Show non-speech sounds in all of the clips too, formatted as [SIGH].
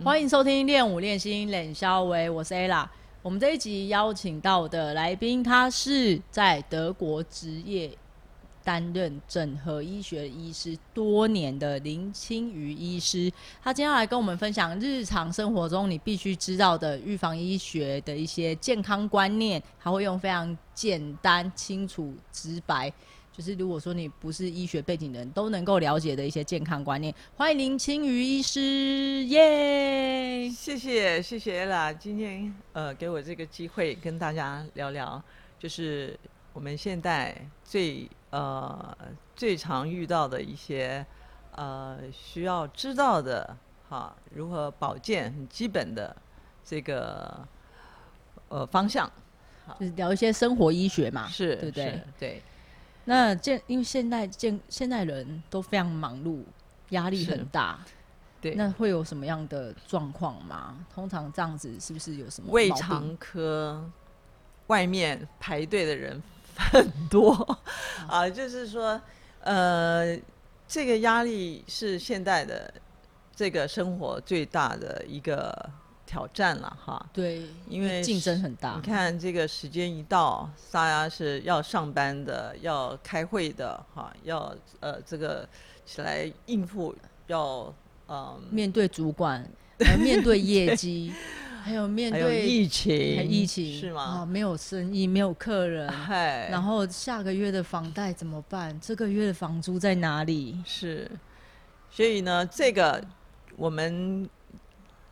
欢迎收听练舞练心冷肖维，我是 ella。我们这一集邀请到的来宾，他是在德国职业担任整合医学医师多年的林清瑜医师。他今天要来跟我们分享日常生活中你必须知道的预防医学的一些健康观念，他会用非常简单、清楚、直白。就是如果说你不是医学背景的人，都能够了解的一些健康观念。欢迎林清瑜医师，耶！谢谢谢谢啦，今天呃给我这个机会跟大家聊聊，就是我们现在最呃最常遇到的一些呃需要知道的哈，如何保健很基本的这个呃方向，就是聊一些生活医学嘛，是，对不对？对。那健，因为现在健现在人都非常忙碌，压力很大，对，那会有什么样的状况吗？通常这样子是不是有什么胃肠科外面排队的人很多啊？就是说，呃，这个压力是现代的这个生活最大的一个。挑战了哈，对，因为竞争很大。你看这个时间一到，大家是要上班的，要开会的哈，要呃这个起来应付，要呃面对主管，面对业绩，[LAUGHS] 还有面对疫情，疫情是吗？啊，没有生意，没有客人，嗨，然后下个月的房贷怎么办？这个月的房租在哪里？是，所以呢，这个我们。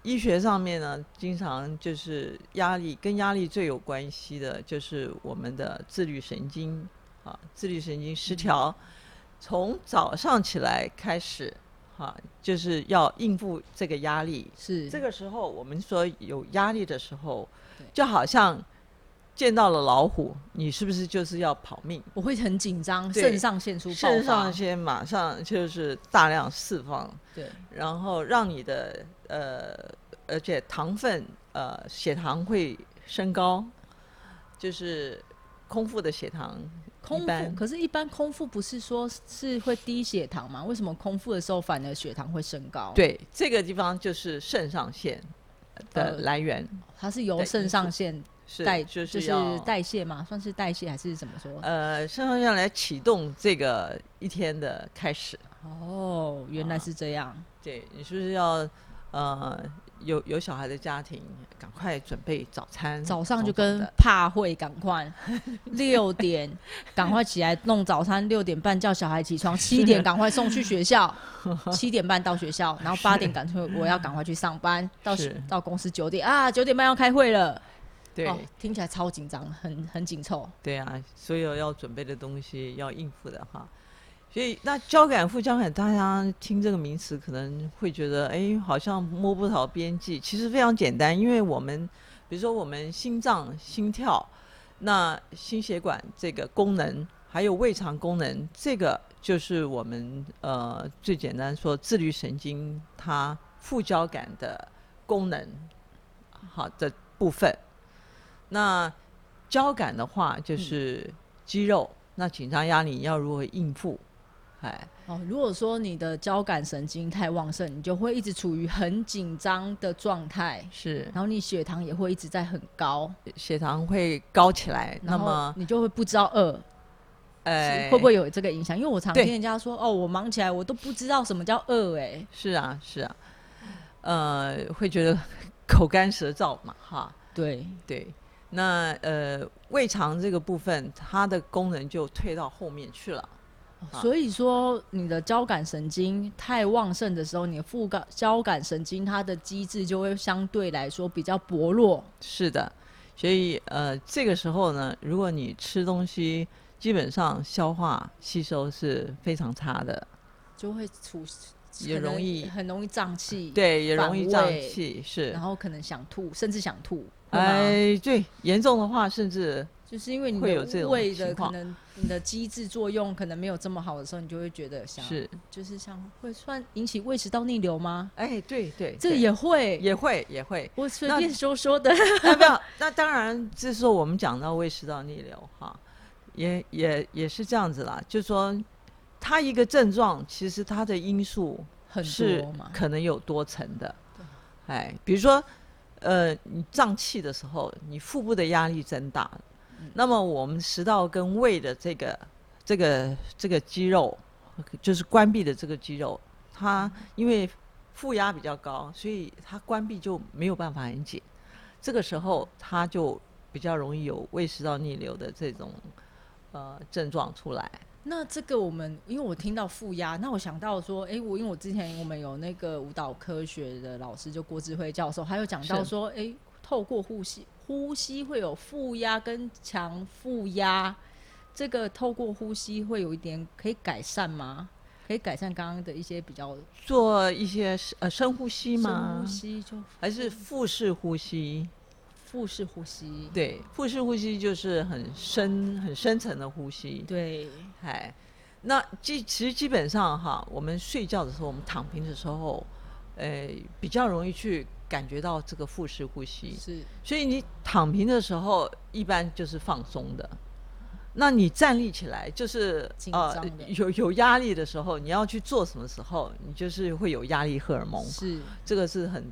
医学上面呢，经常就是压力跟压力最有关系的，就是我们的自律神经啊，自律神经失调，从早上起来开始，哈，就是要应付这个压力。是这个时候，我们说有压力的时候，就好像见到了老虎，你是不是就是要跑命？我会很紧张，肾上腺素肾上腺马上就是大量释放，对，然后让你的。呃，而且糖分，呃，血糖会升高，就是空腹的血糖。空腹，可是，一般空腹不是说是会低血糖吗？为什么空腹的时候反而血糖会升高？对，这个地方就是肾上腺的来源。它是由肾上腺代，就是代谢嘛？算是代谢还是怎么说？呃，肾上腺来启动这个一天的开始。哦，原来是这样。对你是不是要？呃，有有小孩的家庭，赶快准备早餐。早上就跟怕会赶快六点赶快起来弄早餐，六点半叫小孩起床，七点赶快送去学校，七点半到学校，然后八点赶快我要赶快去上班，到到公司九点啊，九点半要开会了。对，听起来超紧张，很很紧凑。对啊，所有要准备的东西要应付的哈。所以，那交感副交感，大家听这个名词可能会觉得，哎，好像摸不着边际。其实非常简单，因为我们，比如说我们心脏心跳，那心血管这个功能，还有胃肠功能，这个就是我们呃最简单说自律神经它副交感的功能，好的部分。那交感的话就是肌肉，那紧张压力要如何应付？哎，哦，如果说你的交感神经太旺盛，你就会一直处于很紧张的状态，是，然后你血糖也会一直在很高，血糖会高起来，那么你就会不知道饿，哎，会不会有这个影响？因为我常听人家说，哦，我忙起来我都不知道什么叫饿，哎，是啊，是啊，呃，会觉得口干舌燥嘛，哈，对。对，那呃，胃肠这个部分它的功能就退到后面去了。所以说，你的交感神经太旺盛的时候，你的副感交感神经它的机制就会相对来说比较薄弱。是的，所以呃，这个时候呢，如果你吃东西，基本上消化吸收是非常差的，就会出也容易很容易胀气，对，也容易胀气，是然。后可能想吐，甚至想吐。哎，对，严重的话甚至就是因为你的会有这种胃的可能你的机制作用可能没有这么好的时候，你就会觉得想是，就是像会算引起胃食道逆流吗？哎，对对，这也会，也会也会。我随便说说的。那不要，那当然，这时候我们讲到胃食道逆流哈，也也也是这样子啦，就说它一个症状，其实它的因素很是多嘛，可能有多层的，哎，比如说，呃，你胀气的时候，你腹部的压力增大，嗯。那么我们食道跟胃的这个这个这个肌肉，就是关闭的这个肌肉，它因为负压比较高，所以它关闭就没有办法很紧，这个时候它就比较容易有胃食道逆流的这种呃症状出来。那这个我们，因为我听到负压，那我想到说，哎、我因为我之前我们有那个舞蹈科学的老师，就郭志辉教授，还有讲到说，哎、透过呼吸，呼吸会有负压跟强负压，这个透过呼吸会有一点可以改善吗？可以改善刚刚的一些比较做一些呃深呼吸吗深吗呼？吸，就还是腹式呼吸？腹式呼吸，对，腹式呼吸就是很深、很深层的呼吸。对，哎，那基其实基本上哈，我们睡觉的时候，我们躺平的时候，呃，比较容易去感觉到这个腹式呼吸。是所以你躺平的时候，一般就是放松的。那你站立起来，就是紧呃有有压力的时候，你要去做什么时候，你就是会有压力荷尔蒙，是，这个是很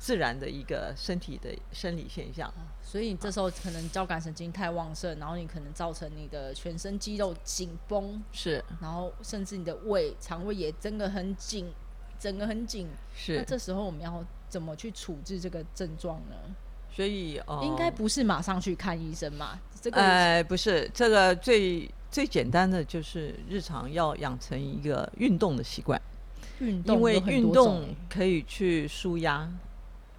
自然的一个身体的生理现象。所以你这时候可能交感神经太旺盛，然后你可能造成你的全身肌肉紧绷，是然后甚至你的胃、肠胃也真的很紧，整个很紧。是那，这时候我们要怎么去处置这个症状呢？所以呃，应该不是马上去看医生嘛？这个、呃，不是，这个最最简单的就是日常要养成一个运动的习惯，运动因为运动欸可以去舒压。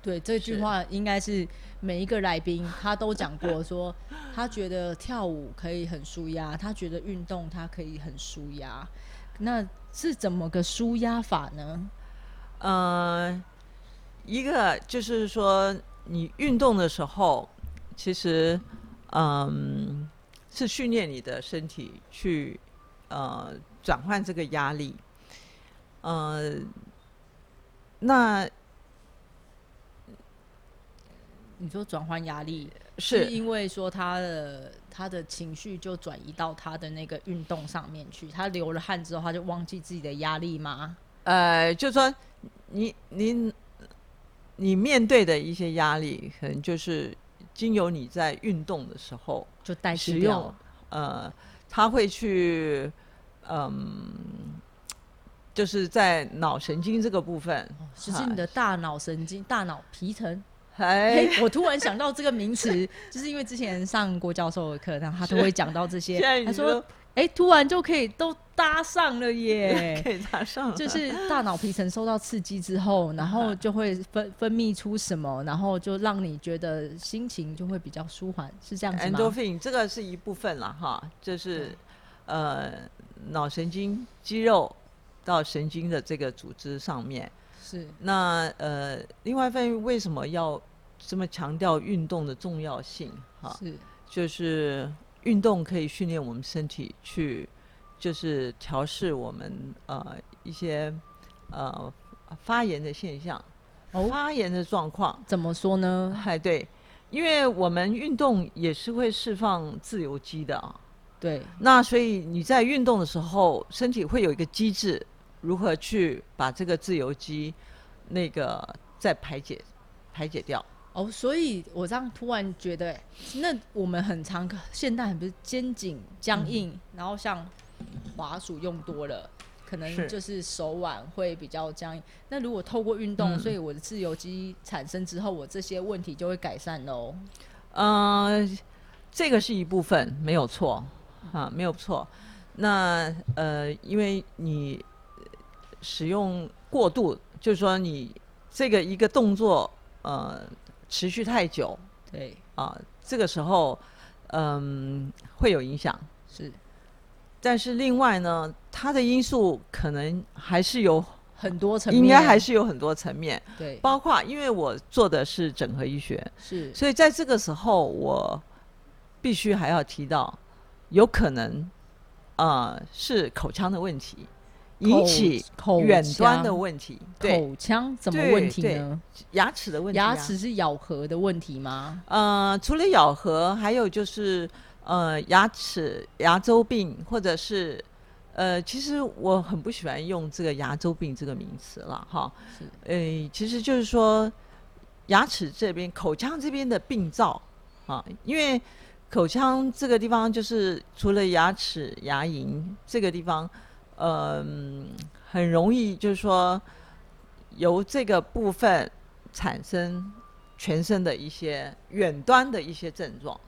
对这句话应该是每一个来宾他都讲过说他觉得跳舞可以很舒压，他觉得运动他可以很舒压。那是怎么个舒压法呢？呃，一个就是说，你运动的时候，其实嗯是训练你的身体去呃转换这个压力。呃，那你说转换压力，是因为说他的他的情绪就转移到他的那个运动上面去，他流了汗之后，他就忘记自己的压力吗？呃，就说你你你面对的一些压力，可能就是经由你在运动的时候就代谢使掉用，呃，他会去嗯，就是在脑神经这个部分，就是你的大脑神经、大脑皮层。哎哎，我突然想到这个名词，就是因为之前上郭教授的课，然后他都会讲到这些。他说，哎，突然就可以都搭上了耶。[LAUGHS] 可以搭上了，就是大脑皮层受到刺激之后，然后就会分分泌出什么，然后就让你觉得心情就会比较舒缓，是这样子吗？endorphin 这个是一部分了哈，就是呃脑神经肌肉到神经的这个组织上面。是那呃，另外一方面，为什么要这么强调运动的重要性？哈，是就是运动可以训练我们身体去，就是调试我们呃一些呃发炎的现象，哦发炎的状况。怎么说呢？哎，对，因为我们运动也是会释放自由基的啊。对，那所以你在运动的时候，身体会有一个机制，如何去把这个自由基那个再排解排解掉。哦，所以我这样突然觉得，那我们很常现代很不是肩颈僵硬，然后像滑鼠用多了。可能就是手腕会比较僵硬。那如果透过运动，嗯所以我的自由基产生之后，我这些问题就会改善喽。呃，这个是一部分，没有错，啊，没有错。那呃，因为你使用过度，就是说你这个一个动作呃持续太久对，啊，这个时候嗯、会有影响。是。但是另外呢，它的因素可能还是有很多层面，应该还是有很多层面，对，包括因为我做的是整合医学，是。所以在这个时候我必须还要提到，有可能呃是口腔的问题引起口远端的问题，对口腔怎么对问题对呢？牙齿的问题、啊，牙齿是咬合的问题吗？呃，除了咬合，还有就是呃牙齿牙周病，或者是呃，其实我很不喜欢用这个牙周病这个名词了哈。是呃，其实就是说牙齿这边、口腔这边的病灶啊，因为口腔这个地方就是除了牙齿、牙龈这个地方，嗯、很容易就是说由这个部分产生全身的一些远端的一些症状。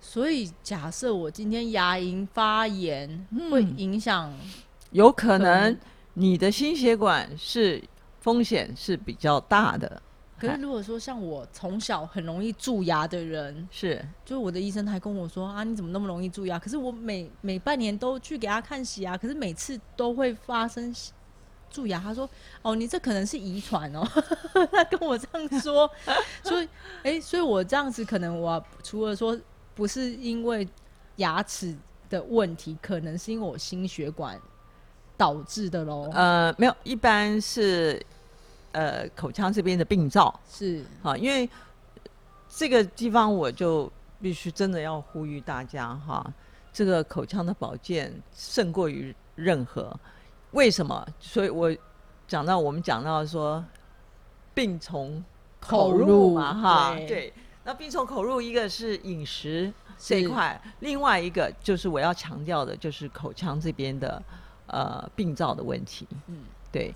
所以假设我今天牙龈发炎，会嗯。影响，有可能你的心血管是风险是比较大的，可是如果说像我从小很容易蛀牙的人，是就是我的医生还跟我说啊，你怎么那么容易蛀牙？可是我每每半年都去给他看洗牙，可是每次都会发生蛀牙。他说哦，你这可能是遗传哦，[LAUGHS] 他跟我这样说，[LAUGHS] 所以哎、所以我这样子可能我除了说不是因为牙齿的问题，可能是因为我心血管导致的喽。呃没有，一般是呃口腔这边的病灶是啊，因为这个地方我就必须真的要呼吁大家哈，这个口腔的保健胜过于任何。为什么？所以我讲到我们讲到说病从口入嘛哈，对对。那病从口入，一个是饮食这一块，另外一个就是我要强调的，就是口腔这边的呃病灶的问题。嗯对，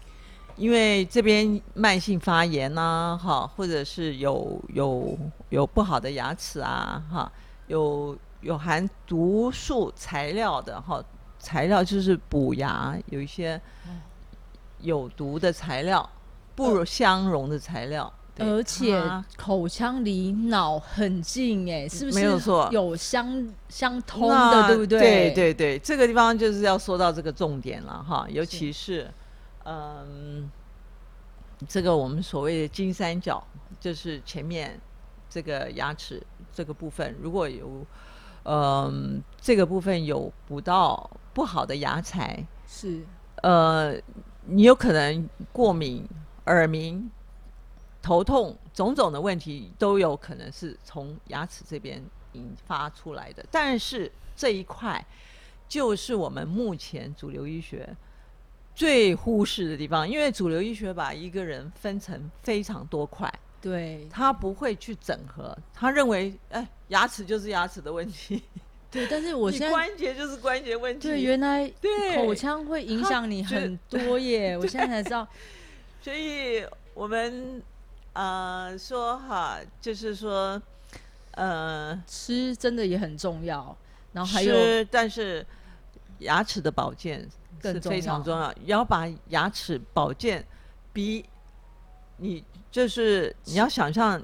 因为这边慢性发炎呐、哈，或者是有有有不好的牙齿啊，哈，有有含毒素材料的哈，材料就是补牙，有一些嗯有毒的材料，不相容的材料。对而且口腔离脑很近，哎，是不是？没有错有相相通的，对不对？对对对，这个地方就是要说到这个重点了哈，尤其是嗯，这个我们所谓的金三角，就是前面这个牙齿这个部分，如果有嗯这个部分有补到不好的牙材，是呃，你有可能过敏、耳鸣、头痛，种种的问题都有可能是从牙齿这边引发出来的。但是这一块就是我们目前主流医学最忽视的地方，因为主流医学把一个人分成非常多块，对他不会去整合，他认为哎，牙齿就是牙齿的问题，[LAUGHS] 对。但是我你现在关节就是关节问题，对原来对口腔会影响你很多耶，[LAUGHS] 我现在才知道。所以我们呃说哈，就是说呃吃真的也很重要，然后还有，但是牙齿的保健是更重要非常重要，要把牙齿保健比你就是你要想象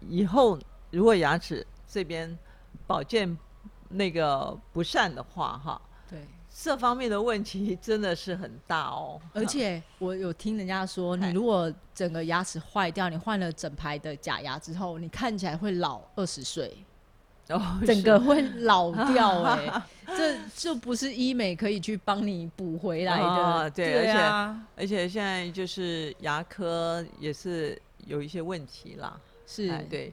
以后如果牙齿这边保健那个不善的话哈，对。这方面的问题真的是很大哦，而且我有听人家说，你如果整个牙齿坏掉，你换了整排的假牙之后，你看起来会老二十岁，整个会老掉 [LAUGHS] 哎、这就不是医美可以去帮你补回来的。哦对啊，而且现在就是牙科也是有一些问题啦，是，哎，对，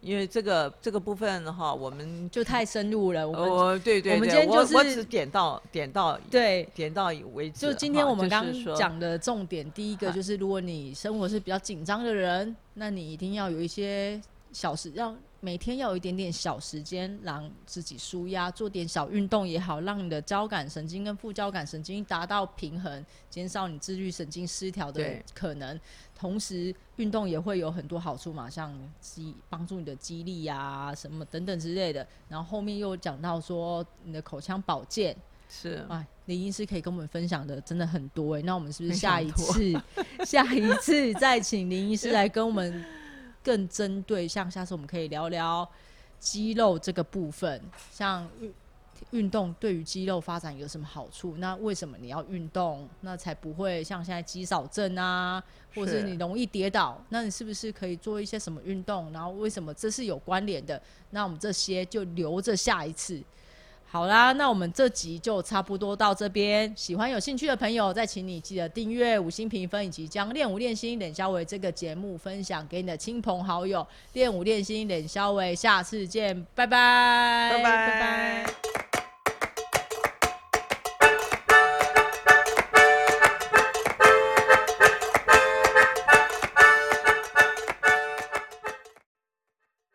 因为这个这个部分哈，我们就太深入了。我们、我对对我们今天就是我只点到点到对。点到为止。就今天我们刚讲的重点，第一个就是，如果你生活是比较紧张的人，那你一定要有一些小时，要每天要有一点点小时间让自己舒压，做点小运动也好，让你的交感神经跟副交感神经达到平衡，减少你自律神经失调的可能。同时，运动也会有很多好处嘛，像肌帮助你的肌力呀、什么等等之类的。然后后面又讲到说你的口腔保健，是哎，林医师可以跟我们分享的真的很多哎，那我们是不是下一次 [LAUGHS] 下一次再请林医师来跟我们更针对，像下次我们可以聊聊肌肉这个部分，像运运动对于肌肉发展有什么好处？那为什么你要运动？那才不会像现在肌少症啊，或者是你容易跌倒？那你是不是可以做一些什么运动？然后为什么这是有关联的？那我们这些就留着下一次。好啦，那我们这集就差不多到这边。喜欢有兴趣的朋友，再请你记得订阅、五星评分，以及将练武练心冷肖伟这个节目分享给你的亲朋好友。练武练心冷肖伟，下次见，拜拜，拜拜。